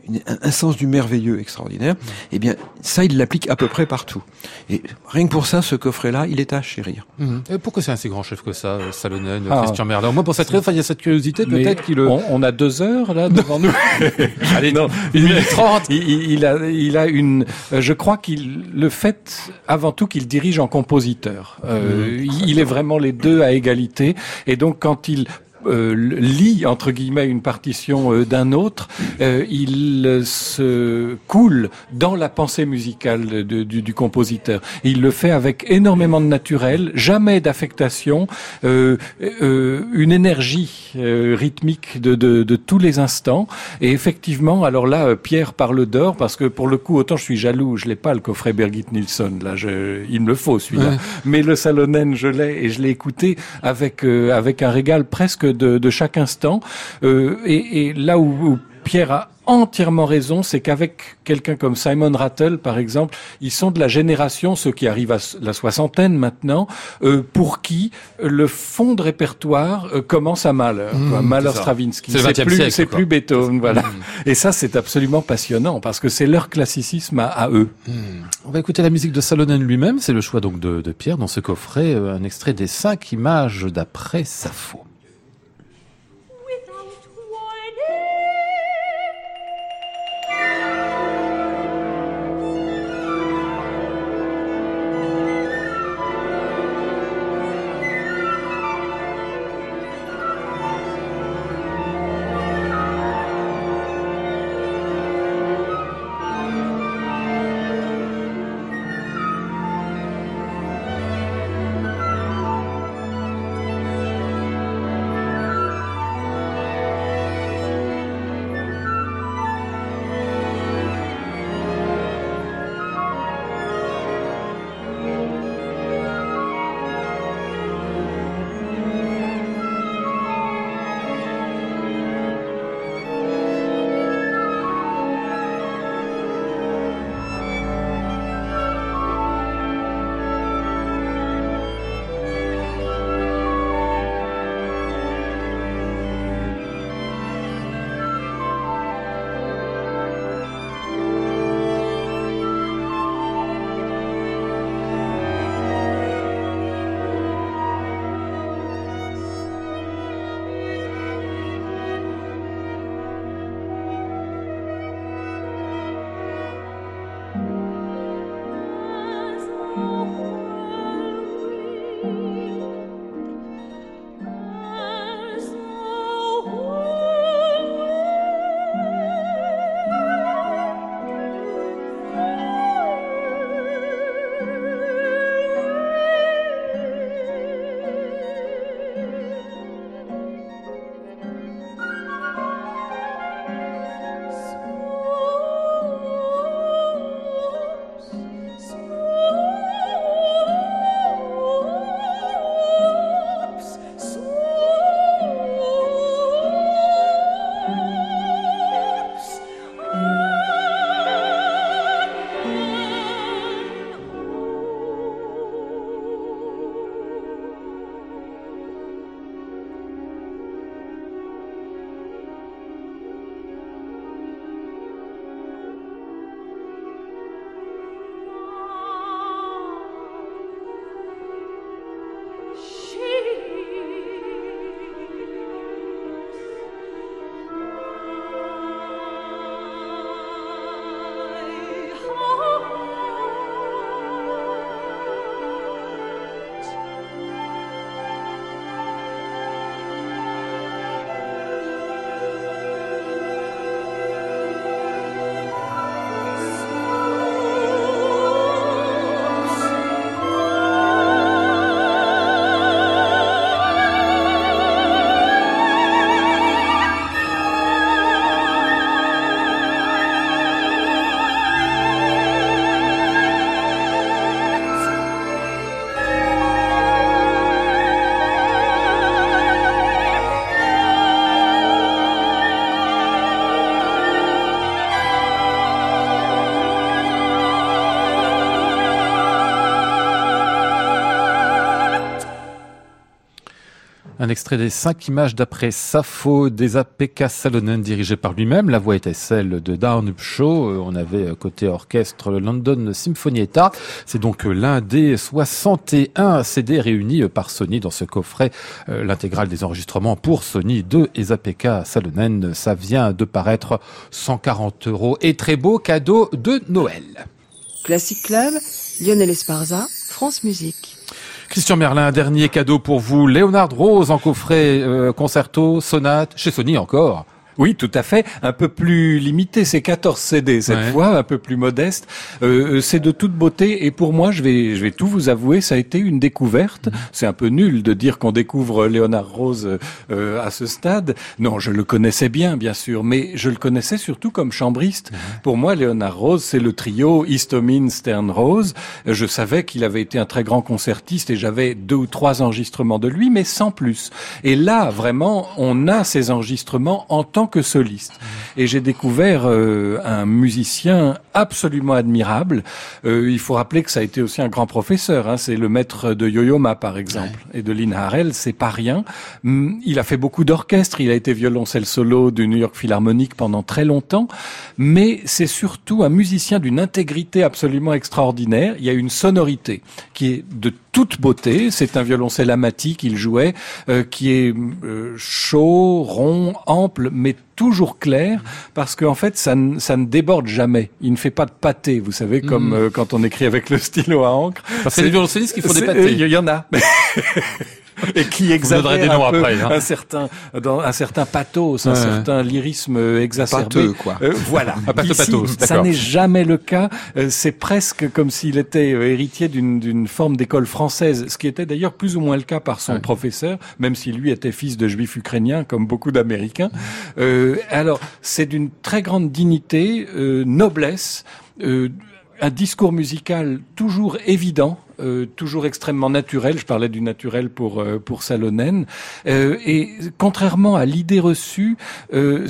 une- un, un sens du merveilleux extraordinaire. Eh bien, ça, il l'applique à peu près partout. Et rien que pour ça, ce coffret-là, il est à chérir. Et pourquoi c'est un si grand chef que ça, euh, Salonen, Ah. Christian Merlin? Moi, pour cette raison, il y a cette curiosité, peut-être qu'il le... on, on a deux heures là devant nous. Allez, non, une minute trente. Il, a, il a une. euh, Je crois qu'il le fait avant tout qu'il dirige en compositeur. Euh, il- Il est vraiment les deux à égalité, et donc quand il euh, lit entre guillemets une partition euh, d'un autre, euh, il se coule dans la pensée musicale de- du, du compositeur. Et il le fait avec énormément de naturel, jamais d'affectation, euh, euh, une énergie euh, rythmique de, de, de tous les instants. Et effectivement, alors là, Pierre parle d'or parce que pour le coup, autant je suis jaloux, je l'ai pas le coffret Birgit Nilsson. Là, je, il me le faut celui-là. Ouais. Mais le Salonen, je l'ai et je l'ai écouté avec euh, avec un régal presque de, de chaque instant. Euh, et, et là où, où Pierre a entièrement raison, c'est qu'avec quelqu'un comme Simon Rattle, par exemple, ils sont de la génération, ceux qui arrivent à la soixantaine maintenant, euh, pour qui le fond de répertoire euh, commence à Mahler, quoi. Mahler Mmh, ça. Stravinsky. C'est le 20e plus, c'est plus Beethoven, voilà. Et ça, c'est absolument passionnant parce que c'est leur classicisme à, à eux. On va écouter la musique de Salonen lui-même. C'est le choix donc de, de Pierre dans ce coffret, euh, un extrait des cinq images d'après Sappho. Un extrait des cinq images d'après Sappho des APK Salonen dirigé par lui-même. La voix était celle de Down Up Show. Euh, On avait euh, côté orchestre le London Symphonietta. C'est donc euh, l'un des 61 CD réunis par Sony dans ce coffret. L'intégrale des enregistrements pour Sony de APK Salonen. Ça vient de paraître 140 euros et très beau cadeau de Noël. Classic Club, Lionel Esparza, France Musique. Christian Merlin, dernier cadeau pour vous. Léonard Rose en coffret euh, concerto, sonate, chez Sony encore. Oui, tout à fait. Un peu plus limité, c'est 14 CD cette Ouais. fois, un peu plus modeste. Euh, c'est de toute beauté et pour moi, je vais, je vais tout vous avouer, ça a été une découverte. C'est un peu nul de dire qu'on découvre Léonard Rose euh, à ce stade. Non, je le connaissais bien, bien sûr, mais je le connaissais surtout comme chambriste. Pour moi, Léonard Rose, c'est le trio Histomine Stern Rose. Je savais qu'il avait été un très grand concertiste et j'avais deux ou trois enregistrements de lui, mais sans plus. Et là, vraiment, on a ces enregistrements en tant que soliste. Et j'ai découvert euh, un musicien absolument admirable. Euh, il faut rappeler que ça a été aussi un grand professeur. Hein. C'est le maître de Yo-Yo Ma, par exemple, et de Lynn Harrell. C'est pas rien. Hum, Il a fait beaucoup d'orchestres. Il a été violoncelle solo du New York Philharmonic pendant très longtemps. Mais c'est surtout un musicien d'une intégrité absolument extraordinaire. Il y a une sonorité qui est de toute beauté. C'est un violoncelle amati qu'il jouait, euh, qui est euh, chaud, rond, ample, mais toujours clair, parce qu'en fait, ça ne, ça ne déborde jamais. Il ne fait pas de pâté, vous savez, comme Mhm. euh, quand on écrit avec le stylo à encre. A des violoncellistes qui font des C'est- pâtés. Il y en a. et qui exagèrent des noms un, peu après, hein. un certain dans un certain pathos, un Ouais. certain lyrisme exacerbé. Pâteux, quoi. Euh, voilà. Pâteux, Ici, pathos, ça n'est jamais le cas. Euh, C'est presque comme s'il était euh, héritier d'une d'une forme d'école française, ce qui était d'ailleurs plus ou moins le cas par son Ouais. professeur, même si lui était fils de juifs ukrainiens, comme beaucoup d'Américains. Euh, alors, c'est d'une très grande dignité, euh, noblesse. euh, un discours musical toujours évident, euh, toujours extrêmement naturel. Je parlais du naturel pour euh, pour Salonen. Euh, et contrairement à l'idée reçue, euh,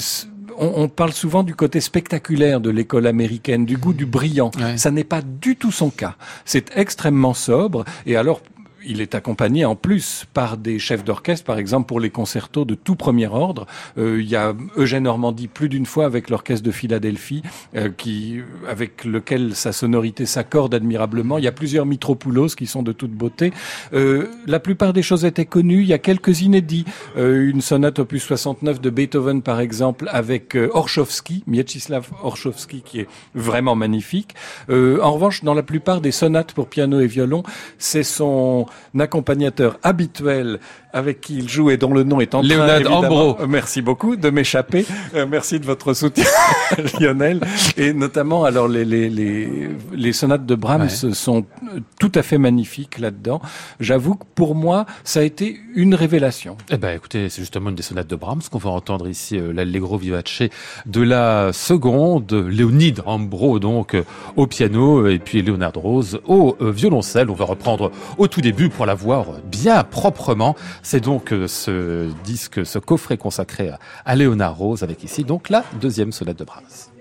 on, on parle souvent du côté spectaculaire de l'école américaine, du goût du brillant. Ouais. Ça n'est pas du tout son cas. C'est extrêmement sobre. Et alors, il est accompagné en plus par des chefs d'orchestre, par exemple pour les concertos de tout premier ordre. Euh, il y a Eugène Normandie plus d'une fois avec l'orchestre de Philadelphie, euh, qui, avec lequel sa sonorité s'accorde admirablement. Il y a plusieurs Mitropoulos qui sont de toute beauté. Euh, la plupart des choses étaient connues. Il y a quelques inédits. Euh, une sonate opus 69 de Beethoven, par exemple, avec euh, Orchowski, Mieczysław Orchowski, qui est vraiment magnifique. Euh, en revanche, dans la plupart des sonates pour piano et violon, c'est son accompagnateur habituel avec qui il joue et dont le nom est en train, Léonard Ambro. euh, Merci beaucoup de m'échapper. Euh, merci de votre soutien, Lionel. Et notamment, alors les les les, les sonates de Brahms Ouais. sont euh, tout à fait magnifiques là-dedans. J'avoue que pour moi, ça a été une révélation. Eh ben, écoutez, c'est justement une des sonates de Brahms qu'on va entendre ici, euh, l'Allegro vivace de la seconde, Léonide Ambro, donc, euh, au piano, et puis Léonard Rose au violoncelle. On va reprendre au tout début pour la voir bien proprement. C'est donc euh, ce disque, ce coffret consacré à, à Léonard Rose, avec ici, donc, la deuxième sonate de Brahms.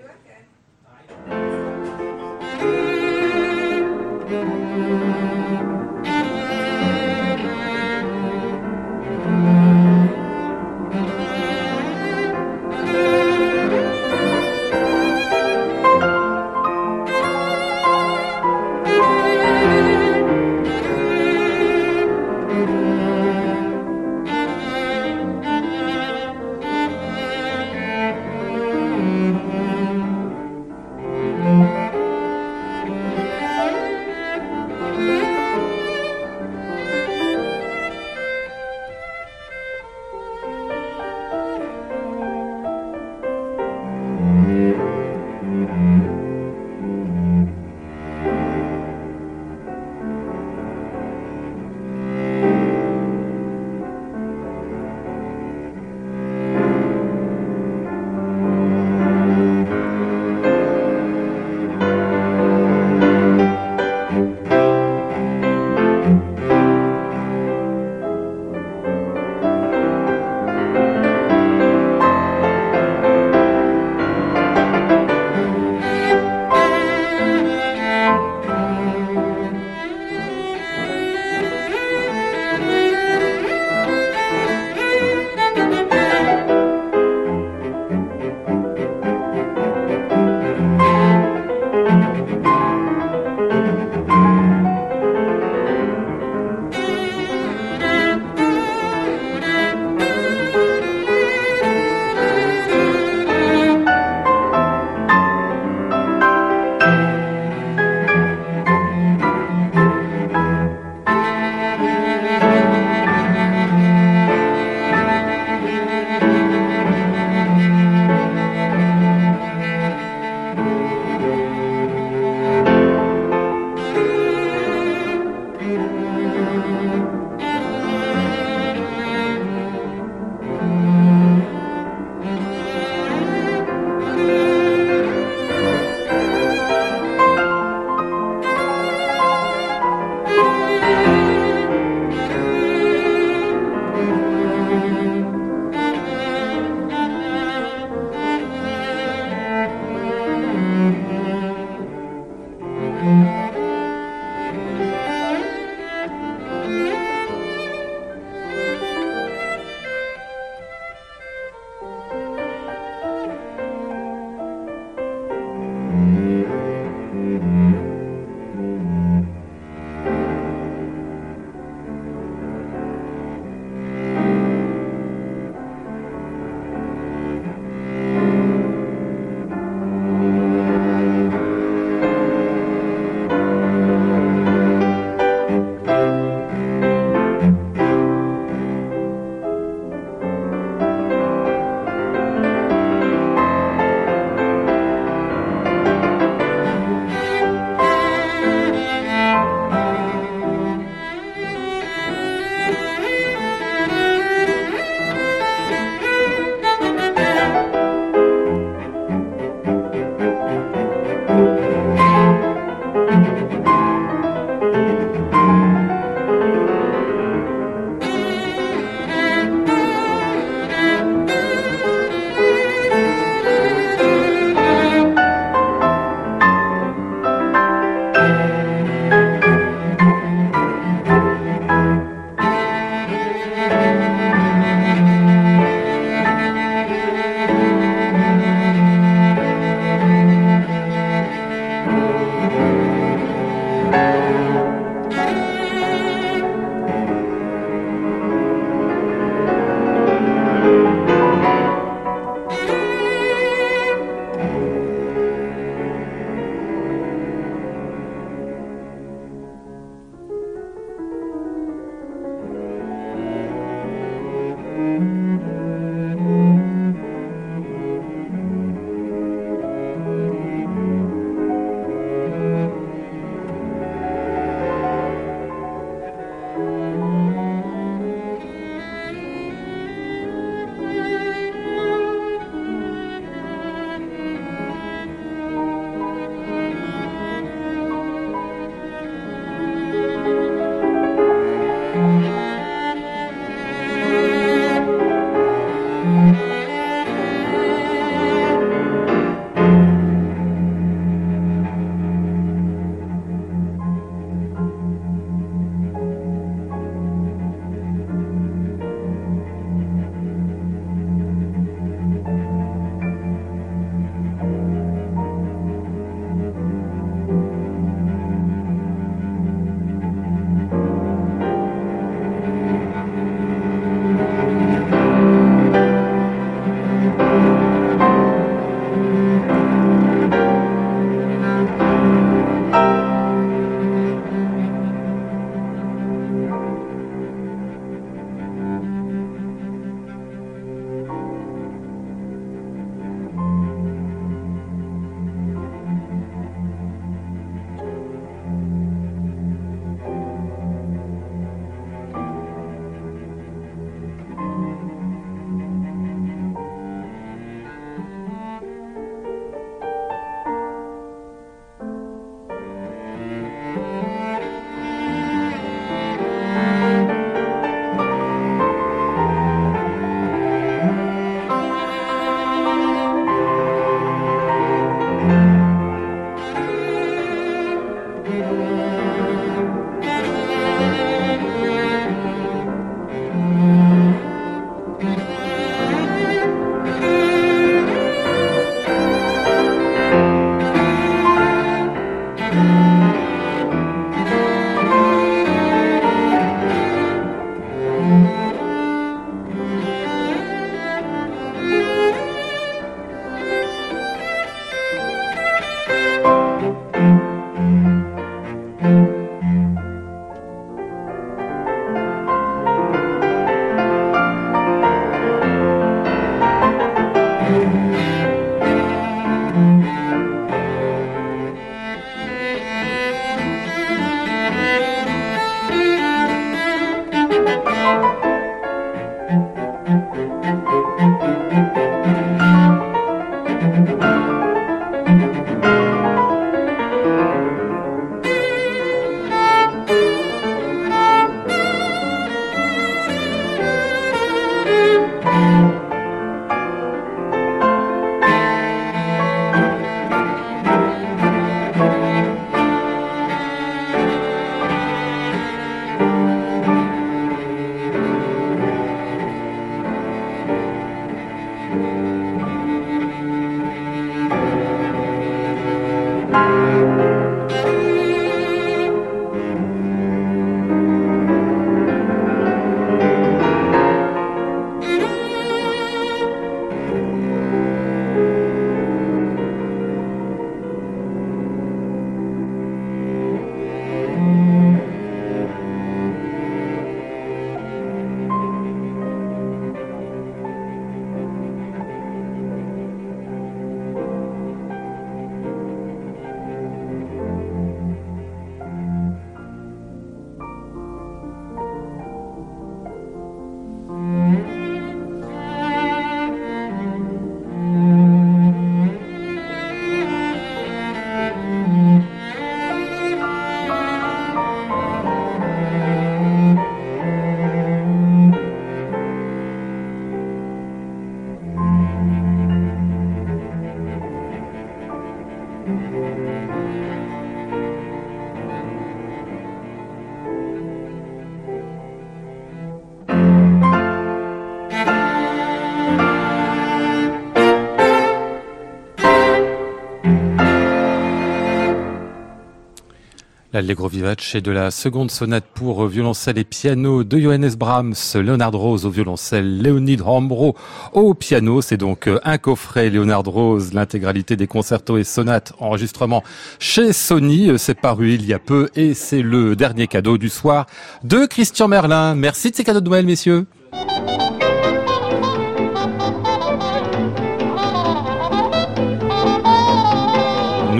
L'Allegro vivace de la seconde sonate pour violoncelle et piano de Johannes Brahms, Leonard Rose au violoncelle, Leonid Hambro au piano. C'est donc euh, un coffret Leonard Rose, l'intégralité des concertos et sonates, enregistrement chez Sony. Euh, C'est paru il y a peu et c'est le dernier cadeau du soir de Christian Merlin. Merci de ces cadeaux de Noël, messieurs.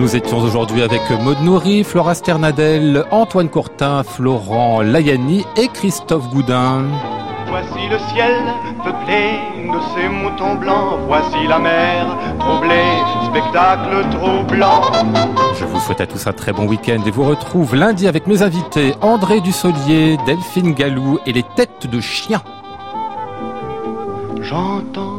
Nous étions aujourd'hui avec Maud Nourri, Flora Sternadel, Antoine Courtin, Florent Layani et Christophe Goudin. Voici le ciel peuplé de ces moutons blancs. Voici la mer troublée, spectacle troublant. Je vous souhaite à tous un très bon week-end et vous retrouve lundi avec mes invités André Dussolier, Delphine Gallou et les têtes de chien. J'entends